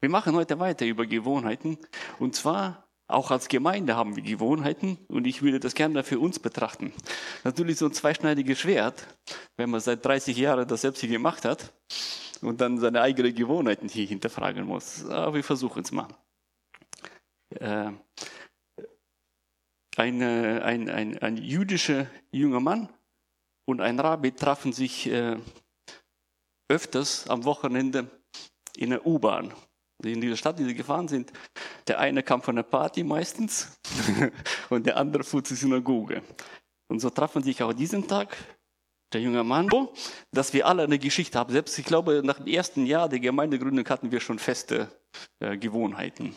Wir machen heute weiter über Gewohnheiten. Und zwar auch als Gemeinde haben wir Gewohnheiten und ich würde das gerne für uns betrachten. Natürlich so ein zweischneidiges Schwert, wenn man seit 30 Jahren das selbst hier gemacht hat und dann seine eigenen Gewohnheiten hier hinterfragen muss. Aber wir versuchen es mal. Äh, eine, ein, ein, ein jüdischer junger Mann und ein Rabbi trafen sich äh, öfters am Wochenende in der U-Bahn. In dieser Stadt, die sie gefahren sind, der eine kam von der Party meistens und der andere fuhr zur Synagoge. Und so trafen sich auch diesen Tag der junge Mann, dass wir alle eine Geschichte haben. Selbst, ich glaube, nach dem ersten Jahr der Gemeindegründung hatten wir schon feste äh, Gewohnheiten.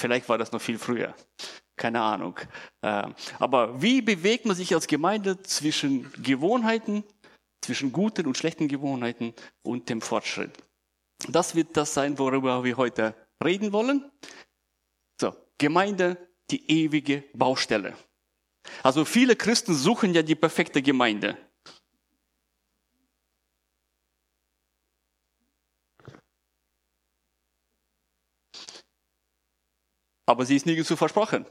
Vielleicht war das noch viel früher. Keine Ahnung. Äh, aber wie bewegt man sich als Gemeinde zwischen Gewohnheiten, zwischen guten und schlechten Gewohnheiten und dem Fortschritt? Das wird das sein, worüber wir heute reden wollen. So, Gemeinde, die ewige Baustelle. Also viele Christen suchen ja die perfekte Gemeinde. Aber sie ist nirgends versprochen.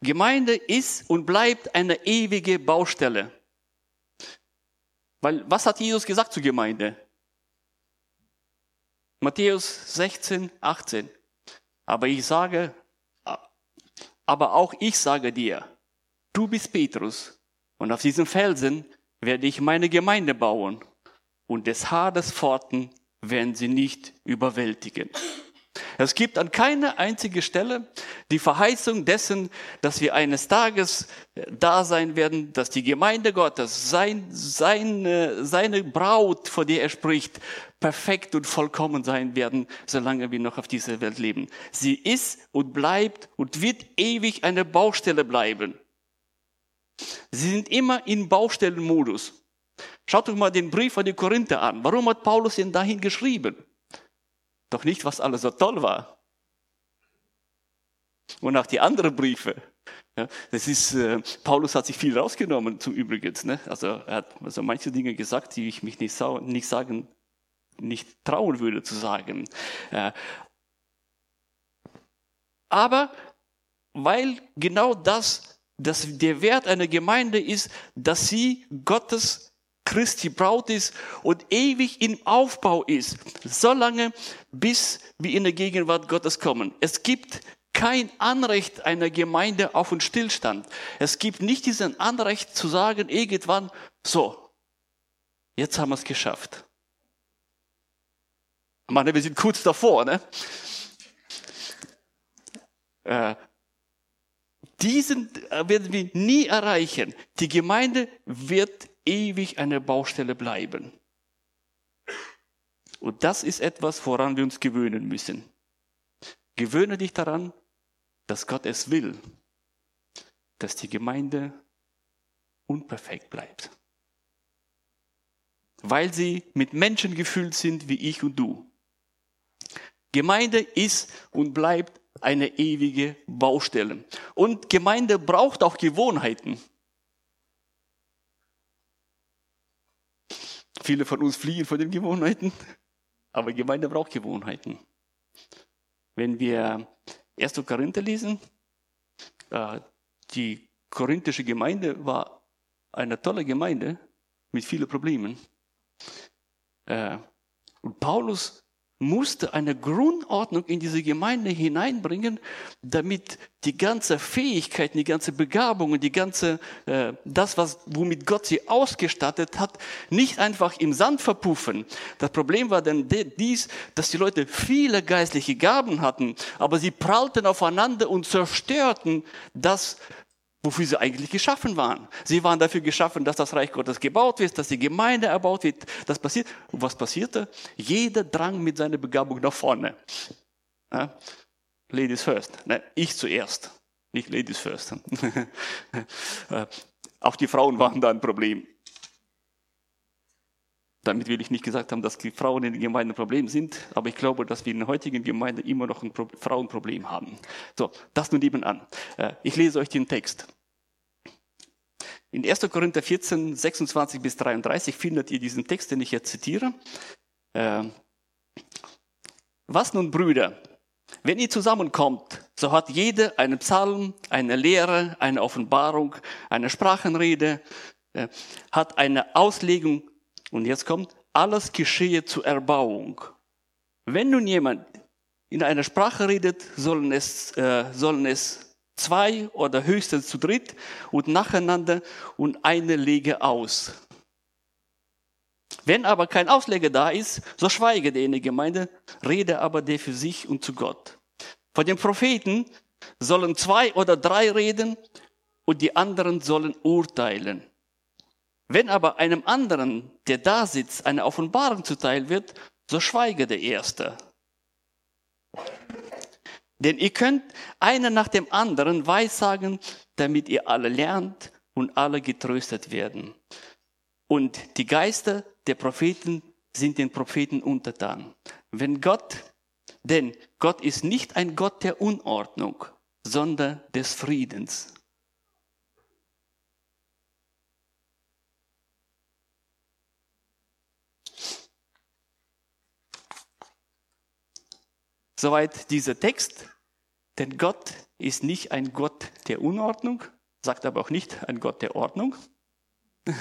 Gemeinde ist und bleibt eine ewige Baustelle. Weil was hat Jesus gesagt zur Gemeinde? Matthäus 16, 18. Aber ich sage, aber auch ich sage dir, du bist Petrus und auf diesem Felsen werde ich meine Gemeinde bauen und des Hades Pforten werden sie nicht überwältigen. Es gibt an keiner einzigen Stelle die Verheißung dessen, dass wir eines Tages äh, da sein werden, dass die Gemeinde Gottes, sein, seine, seine Braut, vor der er spricht, perfekt und vollkommen sein werden, solange wir noch auf dieser Welt leben. Sie ist und bleibt und wird ewig eine Baustelle bleiben. Sie sind immer in Baustellenmodus. Schaut euch mal den Brief an die Korinther an. Warum hat Paulus ihn dahin geschrieben? Doch nicht, was alles so toll war. Und auch die anderen Briefe. Ja, das ist, äh, Paulus hat sich viel rausgenommen zum Übrigen. Ne? Also er hat also manche Dinge gesagt, die ich mich nicht, nicht sagen, nicht trauen würde zu sagen. Äh, aber weil genau das, dass der Wert einer Gemeinde ist, dass sie Gottes Christi Braut ist und ewig im Aufbau ist, solange bis wir in der Gegenwart Gottes kommen. Es gibt kein Anrecht einer Gemeinde auf einen Stillstand. Es gibt nicht diesen Anrecht zu sagen, irgendwann, so, jetzt haben wir es geschafft. Ich meine, wir sind kurz davor, ne? Äh, diesen äh, werden wir nie erreichen. Die Gemeinde wird ewig eine Baustelle bleiben. Und das ist etwas, woran wir uns gewöhnen müssen. Gewöhne dich daran, dass Gott es will, dass die Gemeinde unperfekt bleibt. Weil sie mit Menschen gefüllt sind wie ich und du. Gemeinde ist und bleibt eine ewige Baustelle. Und Gemeinde braucht auch Gewohnheiten. Viele von uns fliehen von den Gewohnheiten, aber Gemeinde braucht Gewohnheiten. Wenn wir 1. Korinther lesen, äh, die korinthische Gemeinde war eine tolle Gemeinde mit vielen Problemen. Äh, und Paulus musste eine Grundordnung in diese Gemeinde hineinbringen, damit die ganze Fähigkeit, die ganze Begabung, die ganze, äh, das, was, womit Gott sie ausgestattet hat, nicht einfach im Sand verpuffen. Das Problem war dann dies, dass die Leute viele geistliche Gaben hatten, aber sie prallten aufeinander und zerstörten das, wofür sie eigentlich geschaffen waren. Sie waren dafür geschaffen, dass das Reich Gottes gebaut wird, dass die Gemeinde erbaut wird. Das passiert. Und was passierte? Jeder drang mit seiner Begabung nach vorne. Ja? Ladies first. Ne? Ich zuerst. Nicht Ladies first. Auch die Frauen waren da ein Problem. Damit will ich nicht gesagt haben, dass die Frauen in der Gemeinde ein Problem sind, aber ich glaube, dass wir in der heutigen Gemeinde immer noch ein Frauenproblem haben. So, das nur nebenan. Äh, ich lese euch den Text. In 1. Korinther 14, 26 bis 33 findet ihr diesen Text, den ich jetzt zitiere. Äh, Was nun, Brüder? Wenn ihr zusammenkommt, so hat jeder einen Psalm, eine Lehre, eine Offenbarung, eine Sprachenrede, äh, hat eine Auslegung. Und jetzt kommt, alles geschehe zur Erbauung. Wenn nun jemand in einer Sprache redet, sollen es, äh, sollen es zwei oder höchstens zu dritt und nacheinander und eine lege aus. Wenn aber kein Ausleger da ist, so schweige der in der Gemeinde, rede aber der für sich und zu Gott. Von den Propheten sollen zwei oder drei reden und die anderen sollen urteilen. Wenn aber einem anderen, der da sitzt, eine Offenbarung zuteil wird, so schweige der Erste. Denn ihr könnt einer nach dem anderen weissagen, damit ihr alle lernt und alle getröstet werden. Und die Geister der Propheten sind den Propheten untertan. Wenn Gott, denn Gott ist nicht ein Gott der Unordnung, sondern des Friedens. Soweit dieser Text. Denn Gott ist nicht ein Gott der Unordnung, sagt aber auch nicht ein Gott der Ordnung,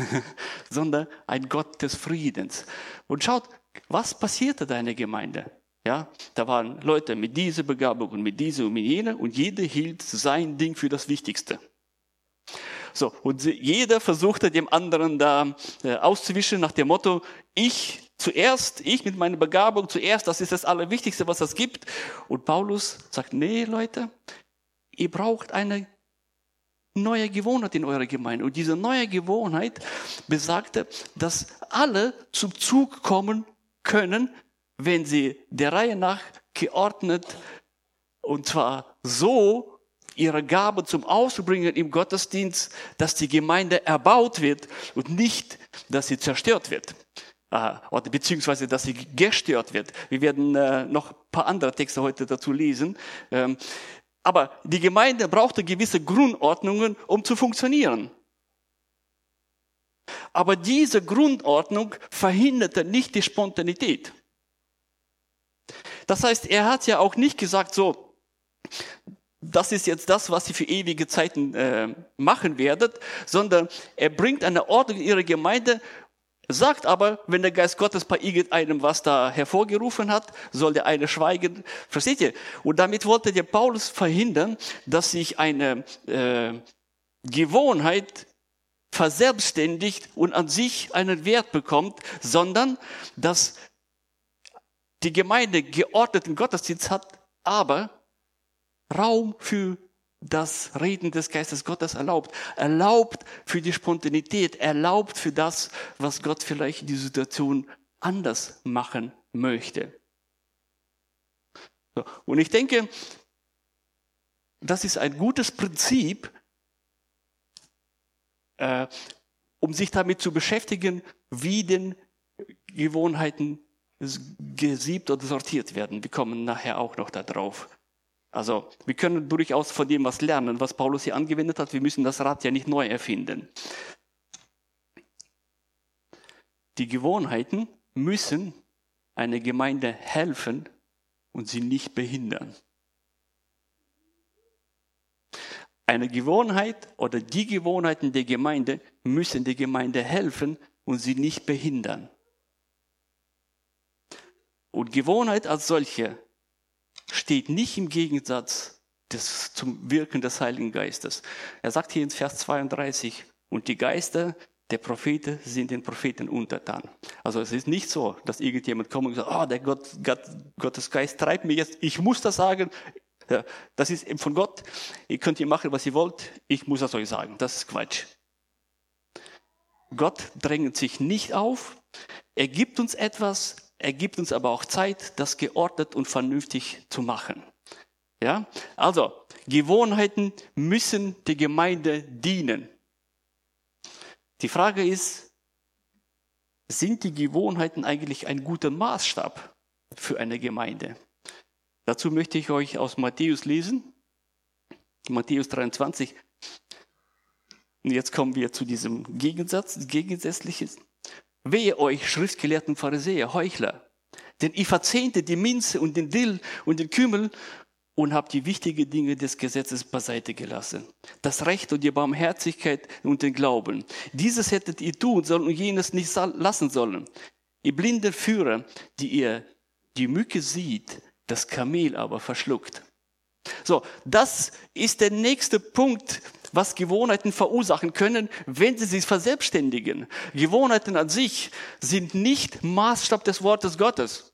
sondern ein Gott des Friedens. Und schaut, was passierte da in der Gemeinde? Ja, da waren Leute mit dieser Begabung und mit dieser und mit jener und jeder hielt sein Ding für das Wichtigste. So, und jeder versuchte dem anderen da äh, auszuwischen nach dem Motto, ich zuerst, ich mit meiner Begabung zuerst, das ist das Allerwichtigste, was es gibt. Und Paulus sagt, nee Leute, ihr braucht eine neue Gewohnheit in eurer Gemeinde. Und diese neue Gewohnheit besagte, dass alle zum Zug kommen können, wenn sie der Reihe nach geordnet und zwar so ihre Gabe zum Ausbringen im Gottesdienst, dass die Gemeinde erbaut wird und nicht, dass sie zerstört wird. Oder beziehungsweise, dass sie gestört wird. Wir werden äh, noch ein paar andere Texte heute dazu lesen. Ähm, aber die Gemeinde brauchte gewisse Grundordnungen, um zu funktionieren. Aber diese Grundordnung verhinderte nicht die Spontanität. Das heißt, er hat ja auch nicht gesagt, so, das ist jetzt das, was ihr für ewige Zeiten äh, machen werdet, sondern er bringt eine Ordnung in ihre Gemeinde, Sagt aber, wenn der Geist Gottes bei irgendeinem was da hervorgerufen hat, soll der eine schweigen. Versteht ihr? Und damit wollte der Paulus verhindern, dass sich eine äh, Gewohnheit verselbstständigt und an sich einen Wert bekommt, sondern dass die Gemeinde geordneten Gottesdienst hat, aber Raum für das Reden des Geistes Gottes erlaubt. Erlaubt für die Spontanität, erlaubt für das, was Gott vielleicht in die Situation anders machen möchte. Und ich denke, das ist ein gutes Prinzip, äh, um sich damit zu beschäftigen, wie denn Gewohnheiten gesiebt oder sortiert werden. Wir kommen nachher auch noch darauf. Also wir können durchaus von dem was lernen, was Paulus hier angewendet hat. Wir müssen das Rad ja nicht neu erfinden. Die Gewohnheiten müssen einer Gemeinde helfen und sie nicht behindern. Eine Gewohnheit oder die Gewohnheiten der Gemeinde müssen der Gemeinde helfen und sie nicht behindern. Und Gewohnheit als solche steht nicht im Gegensatz des, zum Wirken des Heiligen Geistes. Er sagt hier in Vers 32, und die Geister der Propheten sind den Propheten untertan. Also es ist nicht so, dass irgendjemand kommt und sagt, oh, der Gott, Gott, Gottes Geist treibt mir jetzt, ich muss das sagen. Das ist von Gott. Ihr könnt ihr machen, was ihr wollt. Ich muss das euch sagen. Das ist Quatsch. Gott drängt sich nicht auf. Er gibt uns etwas, er gibt uns aber auch Zeit, das geordnet und vernünftig zu machen. Ja? Also, Gewohnheiten müssen der Gemeinde dienen. Die Frage ist, sind die Gewohnheiten eigentlich ein guter Maßstab für eine Gemeinde? Dazu möchte ich euch aus Matthäus lesen. Matthäus 23. Und jetzt kommen wir zu diesem Gegensatz, Gegensätzliches. Wehe euch, Schriftgelehrten Pharisäer, Heuchler! denn ich verzehnte die Minze und den Dill und den Kümmel und habe die wichtigen Dinge des Gesetzes beiseite gelassen. Das Recht und die Barmherzigkeit und den Glauben. Dieses hättet ihr tun sollen und jenes nicht lassen sollen. Ihr blinden Führer, die ihr die Mücke sieht, das Kamel aber verschluckt. So, das ist der nächste Punkt, was Gewohnheiten verursachen können, wenn sie sich verselbstständigen. Gewohnheiten an sich sind nicht Maßstab des Wortes Gottes.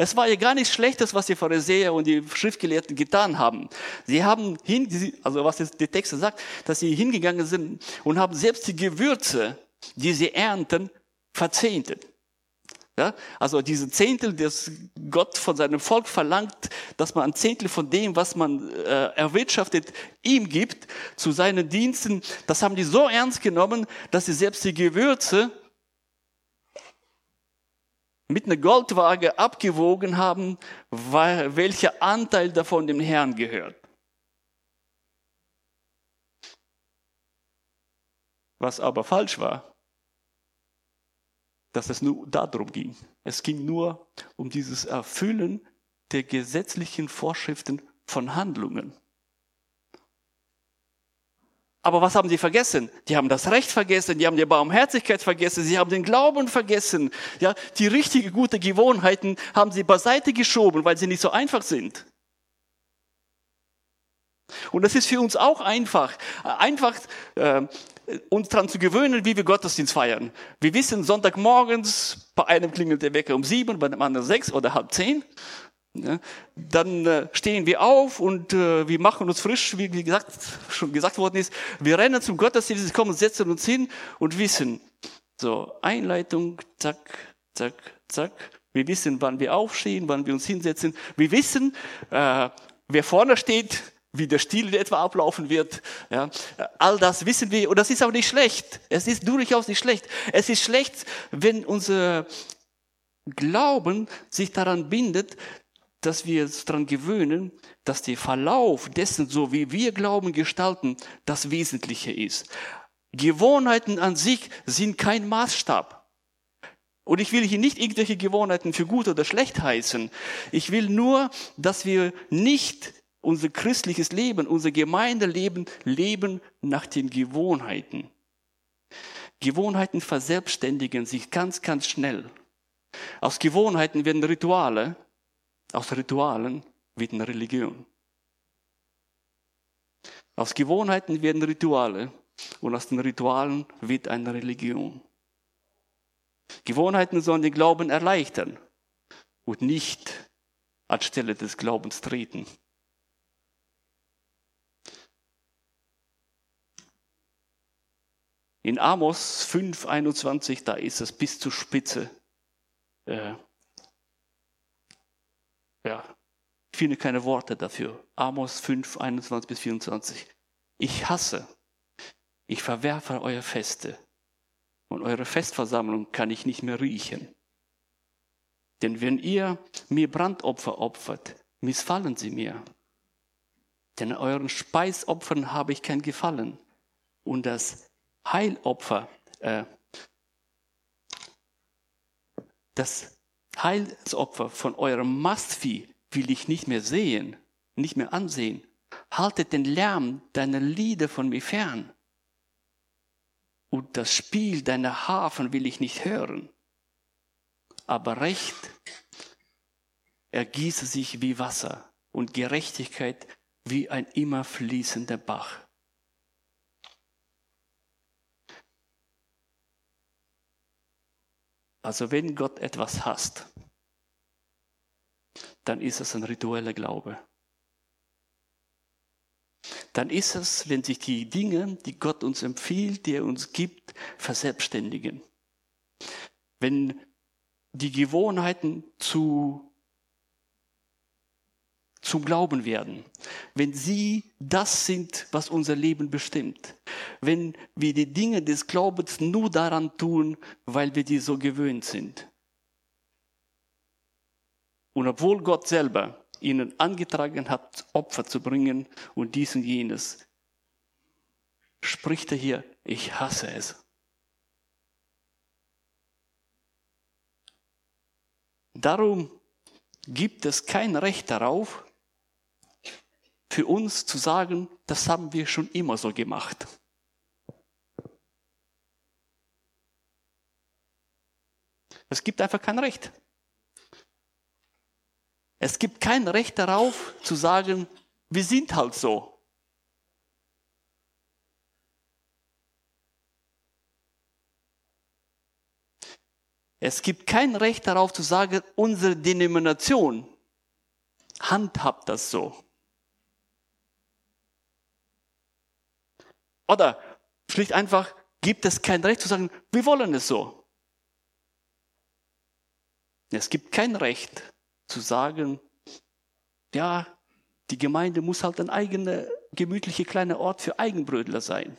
Es war ja gar nichts Schlechtes, was die Pharisäer und die Schriftgelehrten getan haben. Sie haben hin, also was der Text sagt, dass sie hingegangen sind und haben selbst die Gewürze, die sie ernten, verzehntet. Ja, also diese Zehntel, das Gott von seinem Volk verlangt, dass man ein Zehntel von dem, was man äh, erwirtschaftet, ihm gibt zu seinen Diensten, das haben die so ernst genommen, dass sie selbst die Gewürze mit einer Goldwaage abgewogen haben, welcher Anteil davon dem Herrn gehört. Was aber falsch war, dass es nur darum ging. Es ging nur um dieses Erfüllen der gesetzlichen Vorschriften von Handlungen. Aber was haben sie vergessen? Die haben das Recht vergessen, die haben die Barmherzigkeit vergessen, sie haben den Glauben vergessen. Ja, die richtige gute Gewohnheiten haben sie beiseite geschoben, weil sie nicht so einfach sind. Und das ist für uns auch einfach, einfach äh, uns daran zu gewöhnen, wie wir Gottesdienst feiern. Wir wissen, Sonntagmorgens, bei einem klingelt der Wecker um sieben, bei dem anderen sechs oder halb zehn. Ja, dann äh, stehen wir auf und äh, wir machen uns frisch, wie, wie gesagt, schon gesagt worden ist. Wir rennen zum Gottesdienst, kommen, setzen uns hin und wissen, so Einleitung, zack, zack, zack. Wir wissen, wann wir aufstehen, wann wir uns hinsetzen. Wir wissen, äh, wer vorne steht, wie der Stil etwa ablaufen wird. Ja, all das wissen wir und das ist auch nicht schlecht. Es ist durchaus nicht schlecht. Es ist schlecht, wenn unser Glauben sich daran bindet, dass wir uns daran gewöhnen, dass der Verlauf dessen, so wie wir Glauben gestalten, das Wesentliche ist. Gewohnheiten an sich sind kein Maßstab. Und ich will hier nicht irgendwelche Gewohnheiten für gut oder schlecht heißen. Ich will nur, dass wir nicht unser christliches Leben, unser Gemeindeleben leben nach den Gewohnheiten. Gewohnheiten verselbstständigen sich ganz, ganz schnell. Aus Gewohnheiten werden Rituale aus Ritualen wird eine Religion. Aus Gewohnheiten werden Rituale und aus den Ritualen wird eine Religion. Gewohnheiten sollen den Glauben erleichtern und nicht anstelle des Glaubens treten. In Amos 5, 21, da ist es bis zur Spitze äh, ja, ich finde keine Worte dafür. Amos 5, 21 bis 24. Ich hasse, ich verwerfe eure Feste und eure Festversammlung kann ich nicht mehr riechen. Denn wenn ihr mir Brandopfer opfert, missfallen sie mir. Denn euren Speisopfern habe ich kein Gefallen. Und das Heilopfer, äh, das Heilsopfer von eurem Mastvieh will ich nicht mehr sehen, nicht mehr ansehen. Haltet den Lärm deiner Lieder von mir fern. Und das Spiel deiner Hafen will ich nicht hören. Aber Recht ergieße sich wie Wasser und Gerechtigkeit wie ein immer fließender Bach. Also wenn Gott etwas hasst, dann ist es ein ritueller Glaube. Dann ist es, wenn sich die Dinge, die Gott uns empfiehlt, die er uns gibt, verselbstständigen. Wenn die Gewohnheiten zu zum Glauben werden, wenn sie das sind, was unser Leben bestimmt, wenn wir die Dinge des Glaubens nur daran tun, weil wir die so gewöhnt sind. Und obwohl Gott selber ihnen angetragen hat, Opfer zu bringen und dies und jenes, spricht er hier, ich hasse es. Darum gibt es kein Recht darauf, für uns zu sagen, das haben wir schon immer so gemacht. Es gibt einfach kein Recht. Es gibt kein Recht darauf zu sagen, wir sind halt so. Es gibt kein Recht darauf zu sagen, unsere Denomination handhabt das so. Oder schlicht einfach gibt es kein Recht zu sagen, wir wollen es so. Es gibt kein Recht zu sagen, ja, die Gemeinde muss halt ein eigener, gemütlicher kleiner Ort für Eigenbrötler sein.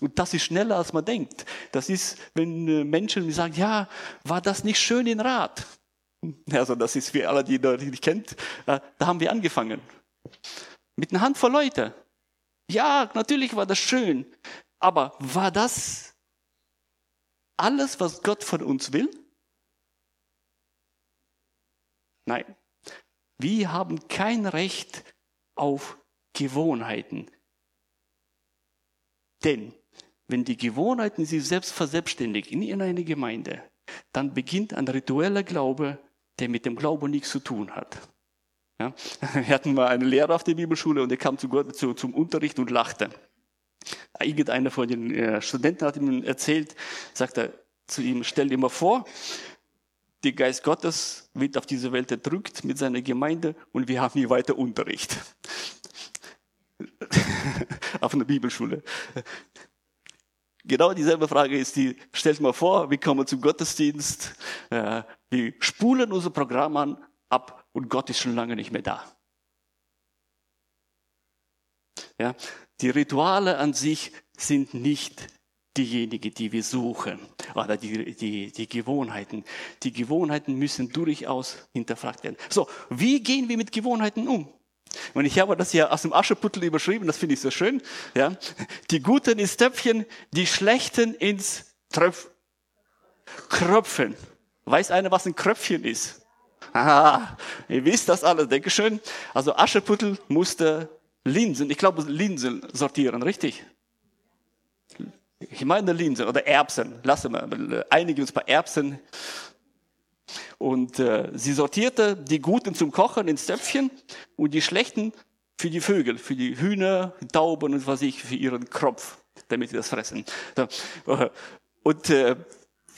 Und das ist schneller, als man denkt. Das ist, wenn äh, Menschen sagen, ja, war das nicht schön in Rat? Also das ist für alle, die das nicht kennt, äh, da haben wir angefangen. Mit einer Handvoll Leute. Ja, natürlich war das schön. Aber war das alles, was Gott von uns will? Nein. Wir haben kein Recht auf Gewohnheiten. Denn wenn die Gewohnheiten sich selbst verselbstständigen in einer Gemeinde, dann beginnt ein ritueller Glaube, der mit dem Glauben nichts zu tun hat. Ja? Wir hatten mal einen Lehrer auf der Bibelschule und der kam zu zu, zum Unterricht und lachte. Irgendeiner von den äh, Studenten hat ihm erzählt, sagt er zu ihm, stell dir mal vor, der Geist Gottes wird auf diese Welt erdrückt mit seiner Gemeinde und wir haben hier weiter Unterricht. auf einer Bibelschule. Genau dieselbe Frage ist die, stellt mal vor, wir kommen zum Gottesdienst, äh, wir spulen unser Programm an, ab und Gott ist schon lange nicht mehr da. Ja, die Rituale an sich sind nicht diejenigen, die wir suchen, oder die, die, die Gewohnheiten. Die Gewohnheiten müssen durchaus hinterfragt werden. So, wie gehen wir mit Gewohnheiten um? Und ich habe das hier aus dem Ascheputtel überschrieben, das finde ich so schön. Ja? Die Guten ins Töpfchen, die Schlechten ins Tröpf Kröpfen. Weiß einer, was ein Kröpfchen ist? Aha, ihr wisst das alle, denke schön. Also Ascheputtel musste Linsen, ich glaube Linsen sortieren, richtig? Ich meine Linsen oder Erbsen. Lassen wir, einige uns bei Erbsen. Und äh, sie sortierte die Guten zum Kochen ins Töpfchen und die Schlechten für die Vögel, für die Hühner, Tauben und was ich, für ihren Kropf, damit sie das fressen. Und äh,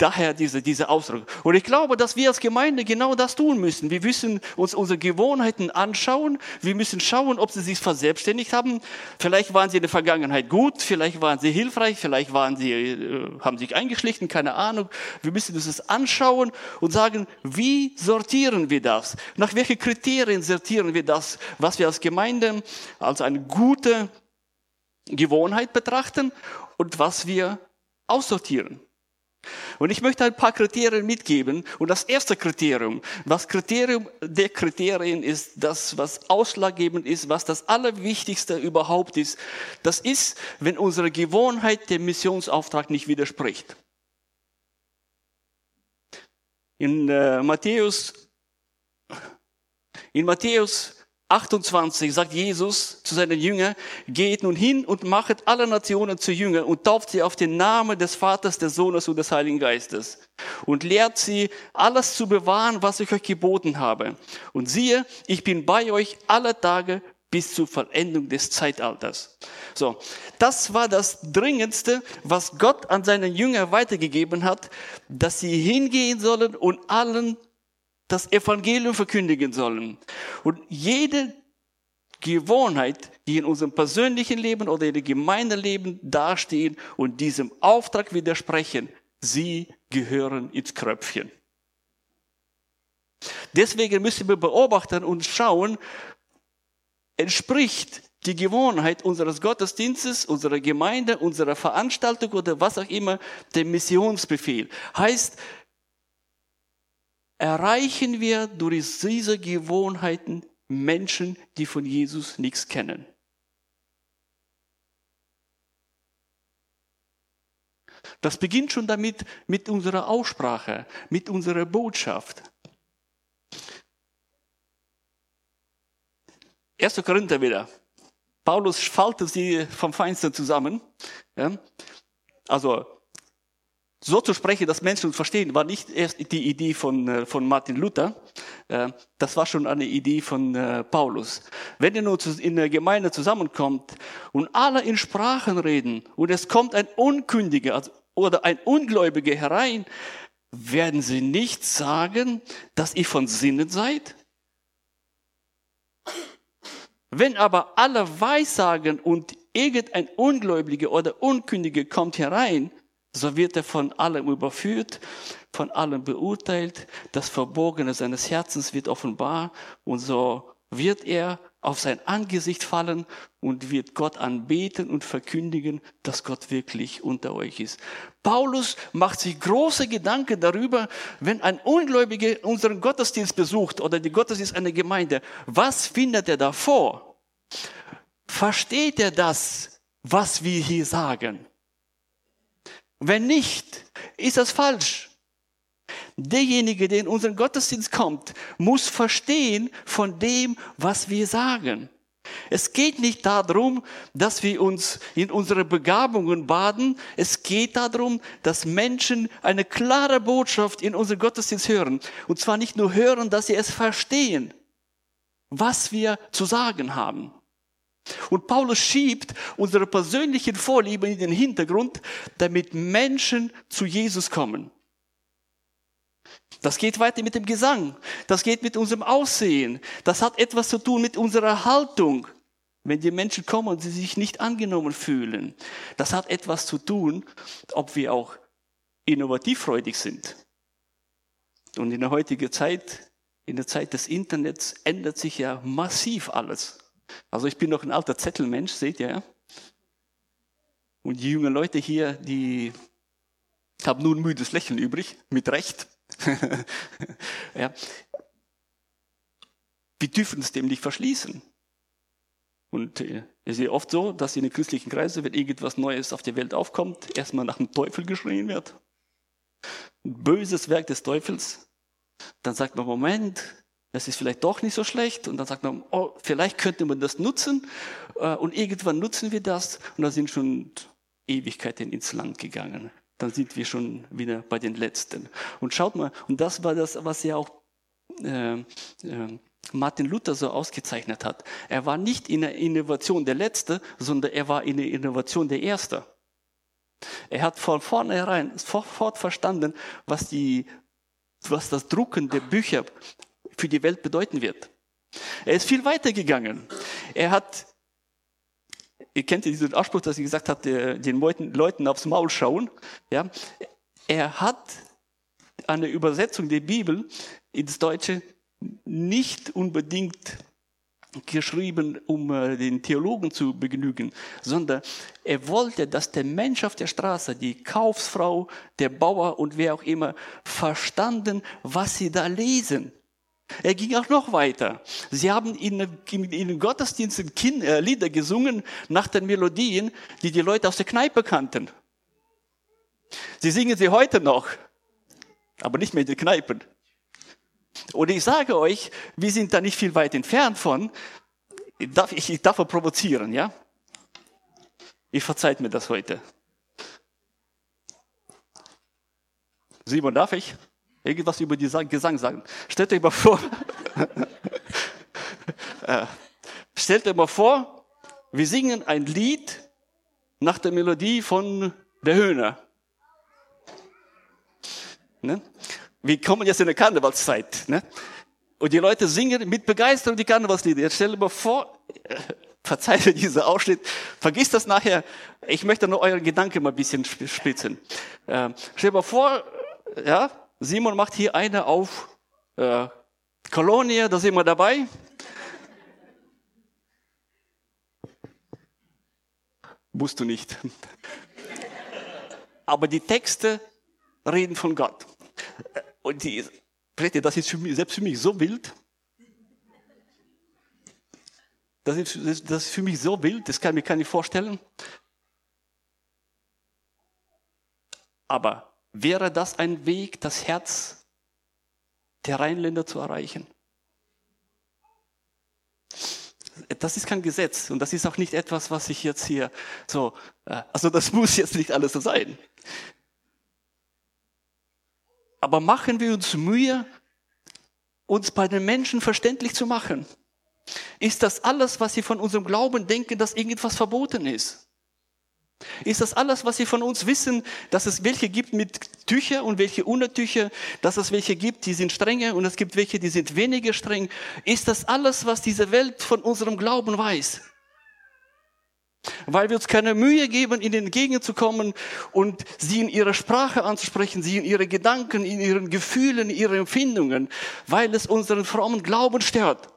Daher diese, diese Ausdruck. Und ich glaube, dass wir als Gemeinde genau das tun müssen. Wir müssen uns unsere Gewohnheiten anschauen. Wir müssen schauen, ob sie sich verselbstständigt haben. Vielleicht waren sie in der Vergangenheit gut, vielleicht waren sie hilfreich, vielleicht waren sie, äh, haben sich eingeschlichen, keine Ahnung. Wir müssen uns das anschauen und sagen, wie sortieren wir das? Nach welchen Kriterien sortieren wir das, was wir als Gemeinde als eine gute Gewohnheit betrachten und was wir aussortieren? Und ich möchte ein paar Kriterien mitgeben. Und das erste Kriterium, was Kriterium der Kriterien ist, das, was ausschlaggebend ist, was das Allerwichtigste überhaupt ist, das ist, wenn unsere Gewohnheit dem Missionsauftrag nicht widerspricht. In äh, Matthäus, in Matthäus 28 sagt Jesus zu seinen Jüngern, geht nun hin und machet alle Nationen zu Jüngern und tauft sie auf den Namen des Vaters, des Sohnes und des Heiligen Geistes und lehrt sie, alles zu bewahren, was ich euch geboten habe. Und siehe, ich bin bei euch alle Tage bis zur Vollendung des Zeitalters. So, das war das Dringendste, was Gott an seinen Jünger weitergegeben hat, dass sie hingehen sollen und allen das Evangelium verkündigen sollen. Und jede Gewohnheit, die in unserem persönlichen Leben oder in dem Gemeindeleben dastehen und diesem Auftrag widersprechen, sie gehören ins Kröpfchen. Deswegen müssen wir beobachten und schauen, entspricht die Gewohnheit unseres Gottesdienstes, unserer Gemeinde, unserer Veranstaltung oder was auch immer dem Missionsbefehl. Heißt, erreichen wir durch diese Gewohnheiten Menschen, die von Jesus nichts kennen. Das beginnt schon damit, mit unserer Aussprache, mit unserer Botschaft. 1. Korinther wieder. Paulus faltet sie vom Feinsten zusammen. Also so zu sprechen, dass Menschen uns verstehen, war nicht erst die Idee von, äh, von Martin Luther. Äh, das war schon eine Idee von äh, Paulus. Wenn ihr nun in der Gemeinde zusammenkommt und alle in Sprachen reden und es kommt ein Unkündiger oder ein Ungläubiger herein, werden sie nicht sagen, dass ihr von Sinnen seid? Wenn aber alle Weissagen und irgendein Ungläubiger oder Unkündiger kommt herein, so wird er von allem überführt, von allem beurteilt, das Verborgene seines Herzens wird offenbar und so wird er auf sein Angesicht fallen und wird Gott anbeten und verkündigen, dass Gott wirklich unter euch ist. Paulus macht sich große Gedanken darüber, wenn ein Ungläubiger unseren Gottesdienst besucht oder die Gottesdienst einer Gemeinde, was findet er da vor? Versteht er das, was wir hier sagen? Wenn nicht, ist das falsch. Derjenige, der in unseren Gottesdienst kommt, muss verstehen von dem, was wir sagen. Es geht nicht darum, dass wir uns in unsere Begabungen baden. Es geht darum, dass Menschen eine klare Botschaft in unseren Gottesdienst hören. Und zwar nicht nur hören, dass sie es verstehen, was wir zu sagen haben. Und Paulus schiebt unsere persönlichen Vorlieben in den Hintergrund, damit Menschen zu Jesus kommen. Das geht weiter mit dem Gesang. Das geht mit unserem Aussehen. Das hat etwas zu tun mit unserer Haltung. Wenn die Menschen kommen und sie sich nicht angenommen fühlen, das hat etwas zu tun, ob wir auch innovativfreudig sind. Und in der heutigen Zeit, in der Zeit des Internets, ändert sich ja massiv alles. Also ich bin noch ein alter Zettelmensch, seht ihr ja? Und die jungen Leute hier, die haben nur ein müdes Lächeln übrig, mit Recht. ja. Wir dürfen es dem nicht verschließen. Und äh, es ist oft so, dass in den christlichen Kreisen, wenn irgendwas Neues auf der Welt aufkommt, erstmal nach dem Teufel geschrien wird. Ein böses Werk des Teufels. Dann sagt man, Moment, das ist vielleicht doch nicht so schlecht. Und dann sagt man, oh, vielleicht könnte man das nutzen. Äh, und irgendwann nutzen wir das. Und da sind schon Ewigkeiten ins Land gegangen. Dann sind wir schon wieder bei den Letzten. Und schaut mal, und das war das, was ja auch äh, äh, Martin Luther so ausgezeichnet hat. Er war nicht in der Innovation der Letzte, sondern er war in der Innovation der Erste. Er hat von vornherein sofort verstanden, was, die, was das Drucken der Bücher für die Welt bedeuten wird. Er ist viel weiter gegangen. Er hat, ihr kennt ja diesen Ausspruch, dass er gesagt hat, den Leuten aufs Maul schauen. Ja, er hat eine Übersetzung der Bibel ins Deutsche nicht unbedingt geschrieben, um äh, den Theologen zu begnügen, sondern er wollte, dass der Mensch auf der Straße, die Kaufsfrau, der Bauer und wer auch immer, verstanden, was sie da lesen. Er ging auch noch weiter. Sie haben in, in, Gottesdiensten kind, äh, Lieder gesungen nach den Melodien, die die Leute aus der Kneipe kannten. Sie singen sie heute noch, aber nicht mehr in den Kneipen. Und ich sage euch, wir sind da nicht viel weit entfernt von. Ich darf, ich, ich darf provozieren, ja? Ihr verzeiht mir das heute. Simon, darf ich? Irgendwas über die Gesang sagen. Stellt euch mal vor, äh, stellt euch mal vor, wir singen ein Lied nach der Melodie von der Höhner. Ne? Wir kommen jetzt in der Karnevalszeit. Ne? Und die Leute singen mit Begeisterung die Karnevalslieder. Jetzt stellt euch mal vor, verzeiht mir diesen Ausschnitt, vergiss das nachher. Ich möchte nur euren Gedanken mal ein bisschen spitzen. Äh, stellt mal vor, ja, Simon macht hier eine auf äh, Kolonie, da sind wir dabei. Musst du nicht. Aber die Texte reden von Gott. Und die, das ist für mich, selbst für mich so wild. Das ist, das ist für mich so wild, das kann ich mir gar nicht vorstellen. Aber Wäre das ein Weg, das Herz der Rheinländer zu erreichen? das ist kein Gesetz und das ist auch nicht etwas, was ich jetzt hier so, äh, also das muss jetzt nicht alles so sein. Aber machen wir uns Mühe, uns bei den Menschen verständlich zu machen. Ist das alles, was sie von unserem Glauben denken, dass irgendwas verboten ist? Ist das alles, was sie von uns wissen, dass es welche gibt mit Tücher und welche ohne Tücher, dass es welche gibt, die sind strenger und es gibt welche, die sind weniger streng? Ist das alles, was diese Welt von unserem Glauben weiß? Weil wir uns keine Mühe geben, ihnen entgegenzukommen und sie in ihrer Sprache anzusprechen, sie in ihre Gedanken, in ihren Gefühlen, in ihren Empfindungen, weil es unseren frommen Glauben stört.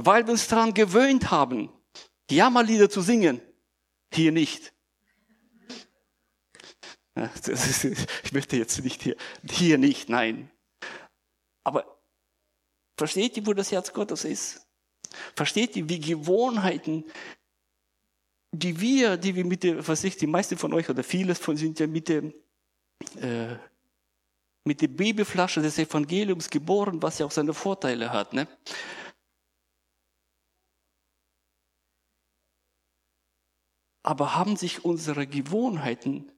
Weil wir uns daran gewöhnt haben, Jammerlieder zu singen. Hier nicht. Ich möchte jetzt nicht hier, hier nicht, nein. Aber versteht ihr, wo das Herz Gottes ist? Versteht ihr, wie Gewohnheiten, die wir, die wir mit der, was ich, die meisten von euch oder vieles von sind ja mit dem, äh, mit der Babyflasche des Evangeliums geboren, was ja auch seine Vorteile hat. Ne? Aber haben sich unsere Gewohnheiten,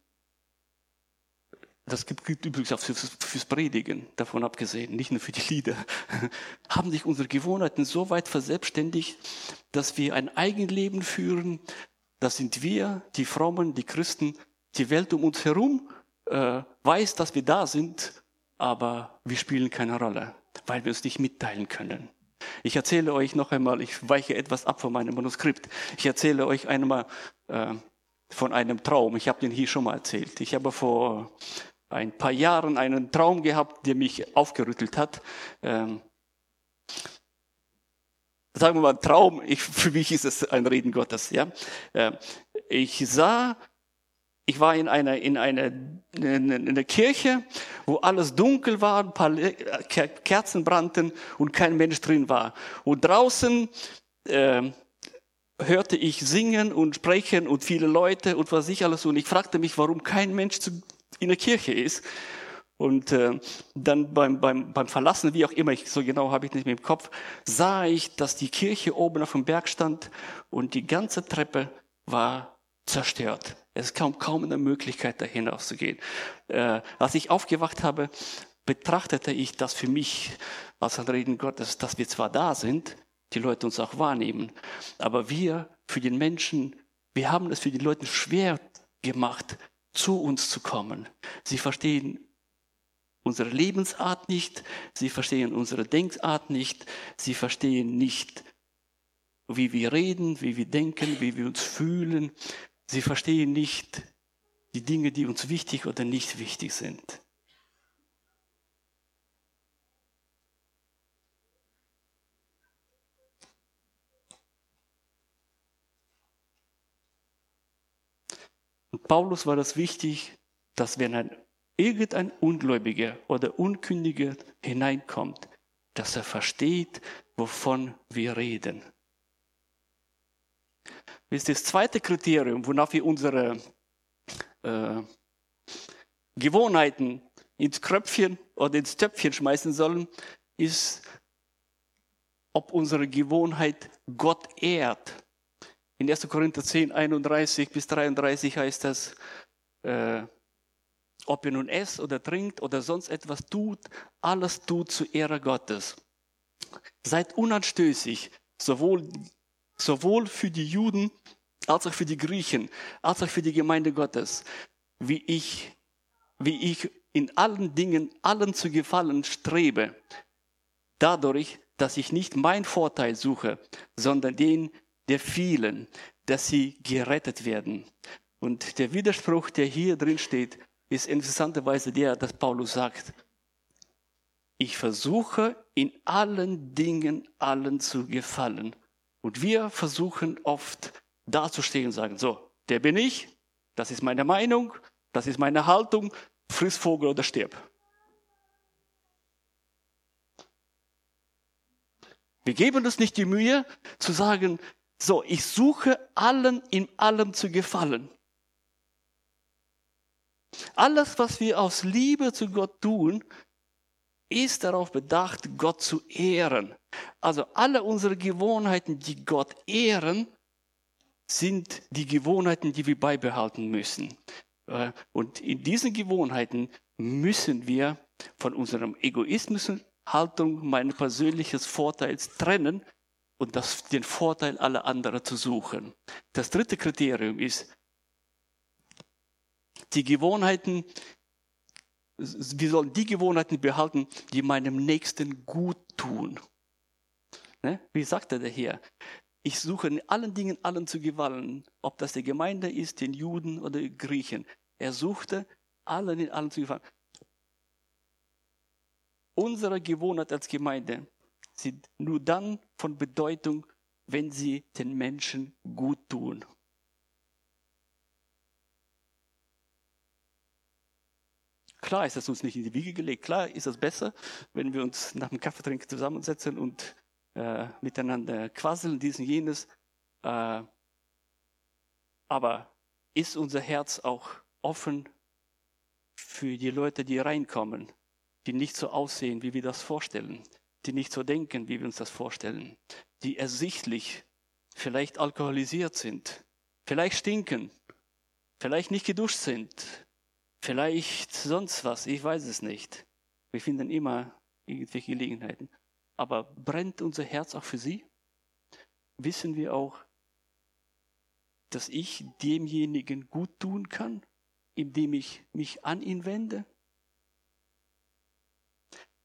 das gibt übrigens auch fürs, fürs Predigen, davon abgesehen, nicht nur für die Lieder, haben sich unsere Gewohnheiten so weit verselbstständigt, dass wir ein Eigenleben führen. Das sind wir, die Frommen, die Christen, die Welt um uns herum äh, weiß, dass wir da sind, aber wir spielen keine Rolle, weil wir es nicht mitteilen können. Ich erzähle euch noch einmal, ich weiche etwas ab von meinem Manuskript. Ich erzähle euch einmal äh, von einem Traum. Ich habe den hier schon mal erzählt. Ich habe vor ein paar Jahren einen Traum gehabt, der mich aufgerüttelt hat. Ähm, sagen wir mal Traum, ich, für mich ist es ein Reden Gottes. Ja, äh, ich sah ich war in einer, in einer, in einer Kirche, wo alles dunkel war, ein paar Kerzen brannten und kein Mensch drin war. Und draußen äh, hörte ich singen und sprechen und viele Leute und was ich alles. Und ich fragte mich, warum kein Mensch in der Kirche ist. Und äh, dann beim, beim, beim Verlassen, wie auch immer, ich, so genau habe ich nicht mehr im Kopf, sah ich, dass die Kirche oben auf dem Berg stand und die ganze Treppe war zerstört. Es kam kaum eine Möglichkeit, da hinauszugehen. Äh, als ich aufgewacht habe, betrachtete ich das für mich als ein Reden Gottes, dass wir zwar da sind, die Leute uns auch wahrnehmen, aber wir für den Menschen, wir haben es für die Leute schwer gemacht, zu uns zu kommen. Sie verstehen unsere Lebensart nicht, sie verstehen unsere Denkart nicht, sie verstehen nicht, wie wir reden, wie wir denken, wie wir uns fühlen, Sie verstehen nicht die Dinge, die uns wichtig oder nicht wichtig sind. Und Paulus war das wichtig, dass wenn ein, irgendein Ungläubiger oder Unkündiger hineinkommt, dass er versteht, wovon wir reden. Das zweite Kriterium, wonach wir unsere äh, Gewohnheiten ins Kröpfchen oder ins Töpfchen schmeißen sollen, ist, ob unsere Gewohnheit Gott ehrt. In 1. Korinther 10, 31 bis 33 heißt das, äh, ob ihr nun esst oder trinkt oder sonst etwas tut, alles tut zu Ehre Gottes. Seid unanstößig, sowohl sowohl für die Juden als auch für die Griechen, als auch für die Gemeinde Gottes, wie ich, wie ich in allen Dingen allen zu gefallen strebe, dadurch, dass ich nicht mein Vorteil suche, sondern den der vielen, dass sie gerettet werden. Und der Widerspruch, der hier drin steht, ist interessanterweise der, dass Paulus sagt, ich versuche in allen Dingen allen zu gefallen. Und wir versuchen oft dazustehen und sagen, so, der bin ich, das ist meine Meinung, das ist meine Haltung, friss Vogel oder stirb. Wir geben uns nicht die Mühe zu sagen, so, ich suche allen in allem zu gefallen. Alles, was wir aus Liebe zu Gott tun, ist darauf bedacht, Gott zu ehren. Also alle unsere Gewohnheiten, die Gott ehren, sind die Gewohnheiten, die wir beibehalten müssen. Äh, und in diesen Gewohnheiten müssen wir von unserem Egoismus Haltung mein persönliches Vorteils trennen und das, den Vorteil aller anderen zu suchen. Das dritte Kriterium ist, die Gewohnheiten, wir sollen die Gewohnheiten behalten, die meinem Nächsten gut tun. Ne? Wie sagt er der hier? Ich suche in allen Dingen allen zu gefallen, ob das die Gemeinde ist, den Juden oder Griechen. Er suchte allen in allen zu gefallen. Unsere Gewohnheit als Gemeinde sind nur dann von Bedeutung, wenn sie den Menschen gut tun. Klar ist das uns nicht in die Wiege gelegt. Klar ist es besser, wenn wir uns nach dem Kaffeetrinken zusammensetzen und äh, miteinander quasseln, dies und jenes. Äh, aber ist unser Herz auch offen für die Leute, die reinkommen, die nicht so aussehen, wie wir das vorstellen, die nicht so denken, wie wir uns das vorstellen, die ersichtlich vielleicht alkoholisiert sind, vielleicht stinken, vielleicht nicht geduscht sind, vielleicht sonst was, ich weiß es nicht. Wir finden immer irgendwelche Gelegenheiten. Aber brennt unser Herz auch für sie? Wissen wir auch, dass ich demjenigen gut tun kann, indem ich mich an ihn wende?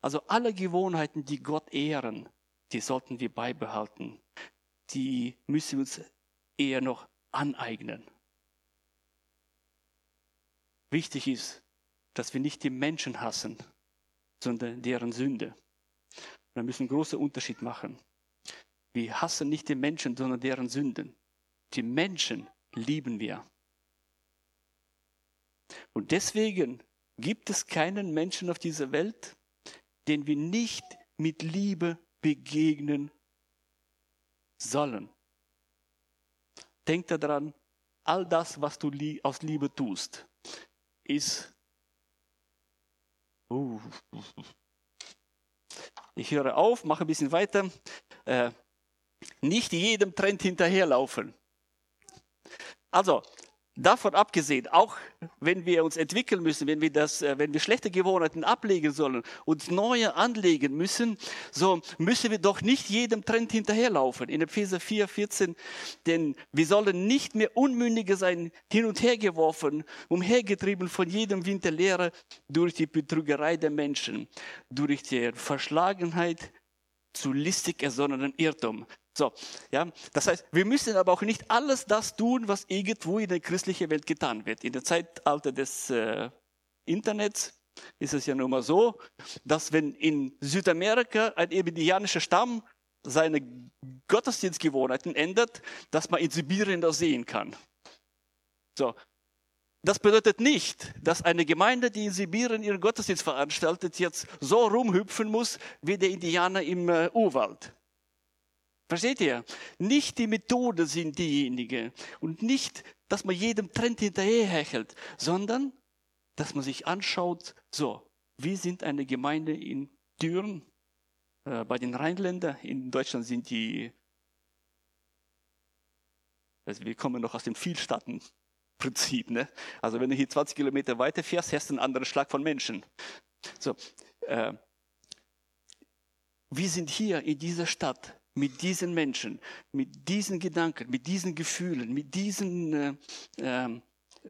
Also alle Gewohnheiten, die Gott ehren, die sollten wir beibehalten. Die müssen wir uns eher noch aneignen. Wichtig ist, dass wir nicht die Menschen hassen, sondern deren Sünde. Wir müssen einen großen Unterschied machen. Wir hassen nicht die Menschen, sondern deren Sünden. Die Menschen lieben wir. Und deswegen gibt es keinen Menschen auf dieser Welt, den wir nicht mit Liebe begegnen sollen. Denk daran, all das, was du aus Liebe tust, ist. Uh, ich höre auf, mache ein bisschen weiter. Äh, nicht jedem Trend hinterherlaufen. Also, Davon abgesehen, auch wenn wir uns entwickeln müssen, wenn wir das, äh, wenn wir schlechte Gewohnheiten ablegen sollen, uns neue anlegen müssen, so müssen wir doch nicht jedem Trend hinterherlaufen. In Epheser 4, 14, denn wir sollen nicht mehr Unmündige sein, hin und her geworfen, umhergetrieben von jedem Wind durch die Betrügerei der Menschen, durch die Verschlagenheit zu listig ersonnenen Irrtum. So, ja, das heißt, wir müssen aber auch nicht alles das tun, was irgendwo in der christlichen Welt getan wird. In der Zeitalter des äh, Internets ist es ja nun mal so, dass wenn in Südamerika ein indianischer Stamm seine Gottesdienstgewohnheiten ändert, dass man in Sibirien das sehen kann. So. Das bedeutet nicht, dass eine Gemeinde, die in Sibirien ihren Gottesdienst veranstaltet, jetzt so rumhüpfen muss wie der Indianer im äh, Urwald. Versteht ihr? Nicht die Methode sind diejenige und nicht, dass man jedem Trend hinterherhechelt, sondern dass man sich anschaut, so, wie sind eine Gemeinde in Düren, äh, bei den Rheinländern, in Deutschland sind die, also wir kommen noch aus dem Vielstaatenprinzip, ne? Also wenn du hier 20 Kilometer weiter fährst, hast du einen anderen Schlag von Menschen. So, äh, wir sind hier in dieser Stadt mit diesen Menschen, mit diesen Gedanken, mit diesen Gefühlen, mit diesen äh, ähm,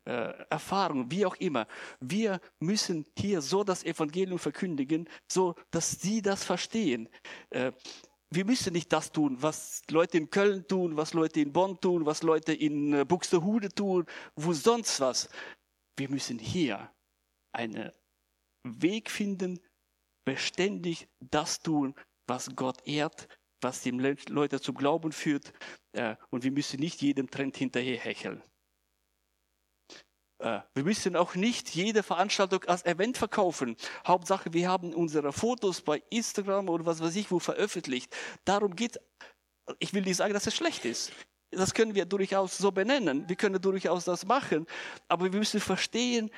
äh, Erfahrungen, wie auch immer. Wir müssen hier so das Evangelium verkündigen, so dass sie das verstehen. Äh, wir müssen nicht das tun, was Leute in Köln tun, was Leute in Bonn tun, was Leute in äh, Buxtehude tun, wo sonst was. Wir müssen hier einen Weg finden, beständig das tun, was Gott ehrt, was die Leute zum Glauben führt. Äh, und wir müssen nicht jedem Trend hinterher hecheln. Äh, wir müssen auch nicht jede Veranstaltung als Event verkaufen. Hauptsache, wir haben unsere Fotos bei Instagram oder was weiß ich wo veröffentlicht. Darum geht, ich will nicht sagen, dass es schlecht ist. Das können wir durchaus so benennen. Wir können durchaus das machen. Aber wir müssen verstehen,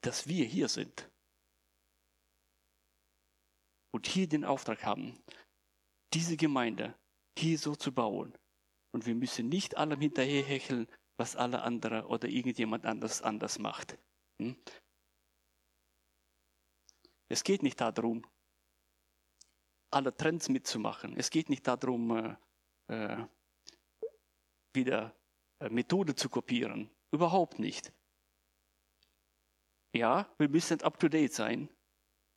dass wir hier sind und hier den Auftrag haben, diese Gemeinde hier so zu bauen. Und wir müssen nicht allem hinterherhecheln, was alle andere oder irgendjemand anders anders macht. Hm? Es geht nicht darum, alle Trends mitzumachen. Es geht nicht darum, äh, äh wieder äh, Methode zu kopieren. Überhaupt nicht. Ja, wir müssen up-to-date sein,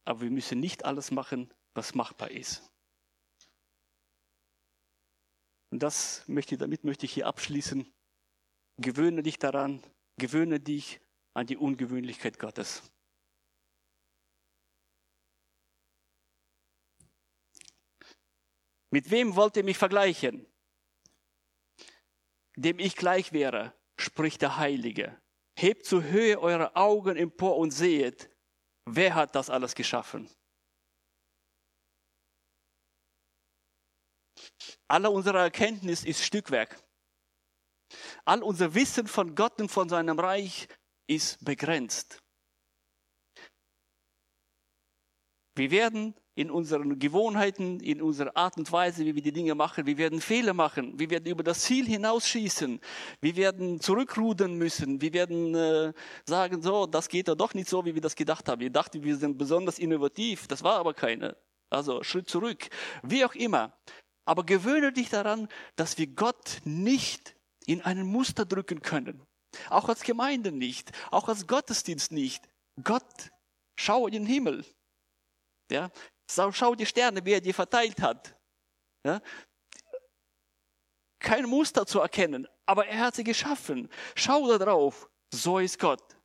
aber wir müssen nicht alles machen, was machbar ist. Und das möchte, damit möchte ich hier abschließen. Gewöhne dich daran, gewöhne dich an die Ungewöhnlichkeit Gottes. Mit wem wollt ihr mich vergleichen? Dem ich gleich wäre, spricht der Heilige. Hebt zur Höhe eure Augen empor und sehet, wer hat das alles geschaffen? Alle unsere Erkenntnis ist Stückwerk. All unser Wissen von Gott und von seinem Reich ist begrenzt. Wir werden in unseren Gewohnheiten, in unserer Art und Weise, wie wir die Dinge machen. Wir werden Fehler machen. Wir werden über das Ziel hinausschießen. Wir werden zurückrudern müssen. Wir werden äh, sagen, so, das geht ja doch nicht so, wie wir das gedacht haben. Wir dachten, wir sind besonders innovativ. Das war aber keine. Also Schritt zurück. Wie auch immer. Aber gewöhne dich daran, dass wir Gott nicht in einen Muster drücken können. Auch als Gemeinde nicht. Auch als Gottesdienst nicht. Gott, schau in den Himmel. Ja, Schau die Sterne, wie er die verteilt hat. Ja? Kein Muster zu erkennen, aber er hat sie geschaffen. Schau da drauf, so ist Gott.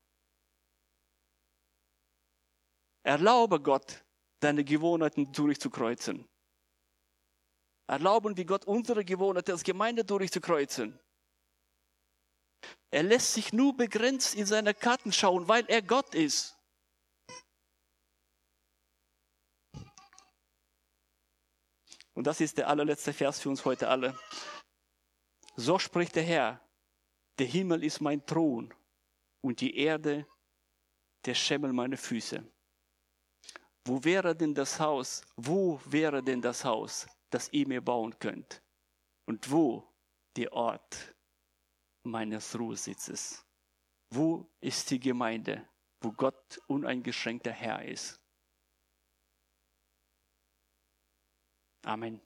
Erlaube Gott, deine Gewohnheiten durchzukreuzen. Erlauben wir Gott, unsere Gewohnheiten als Gemeinde durchzukreuzen. Er lässt sich nur begrenzt in seine Karten schauen, weil er Gott ist. Und das ist der allerletzte Vers für uns heute alle. So spricht der Herr, der Himmel ist mein Thron und die Erde der Schemmel meiner Füße. Wo wäre denn das Haus, wo wäre denn das Haus, das ihr mir bauen könnt? Und wo der Ort meines Ruhesitzes? Wo ist die Gemeinde, wo Gott uneingeschränkter Herr ist? Amen.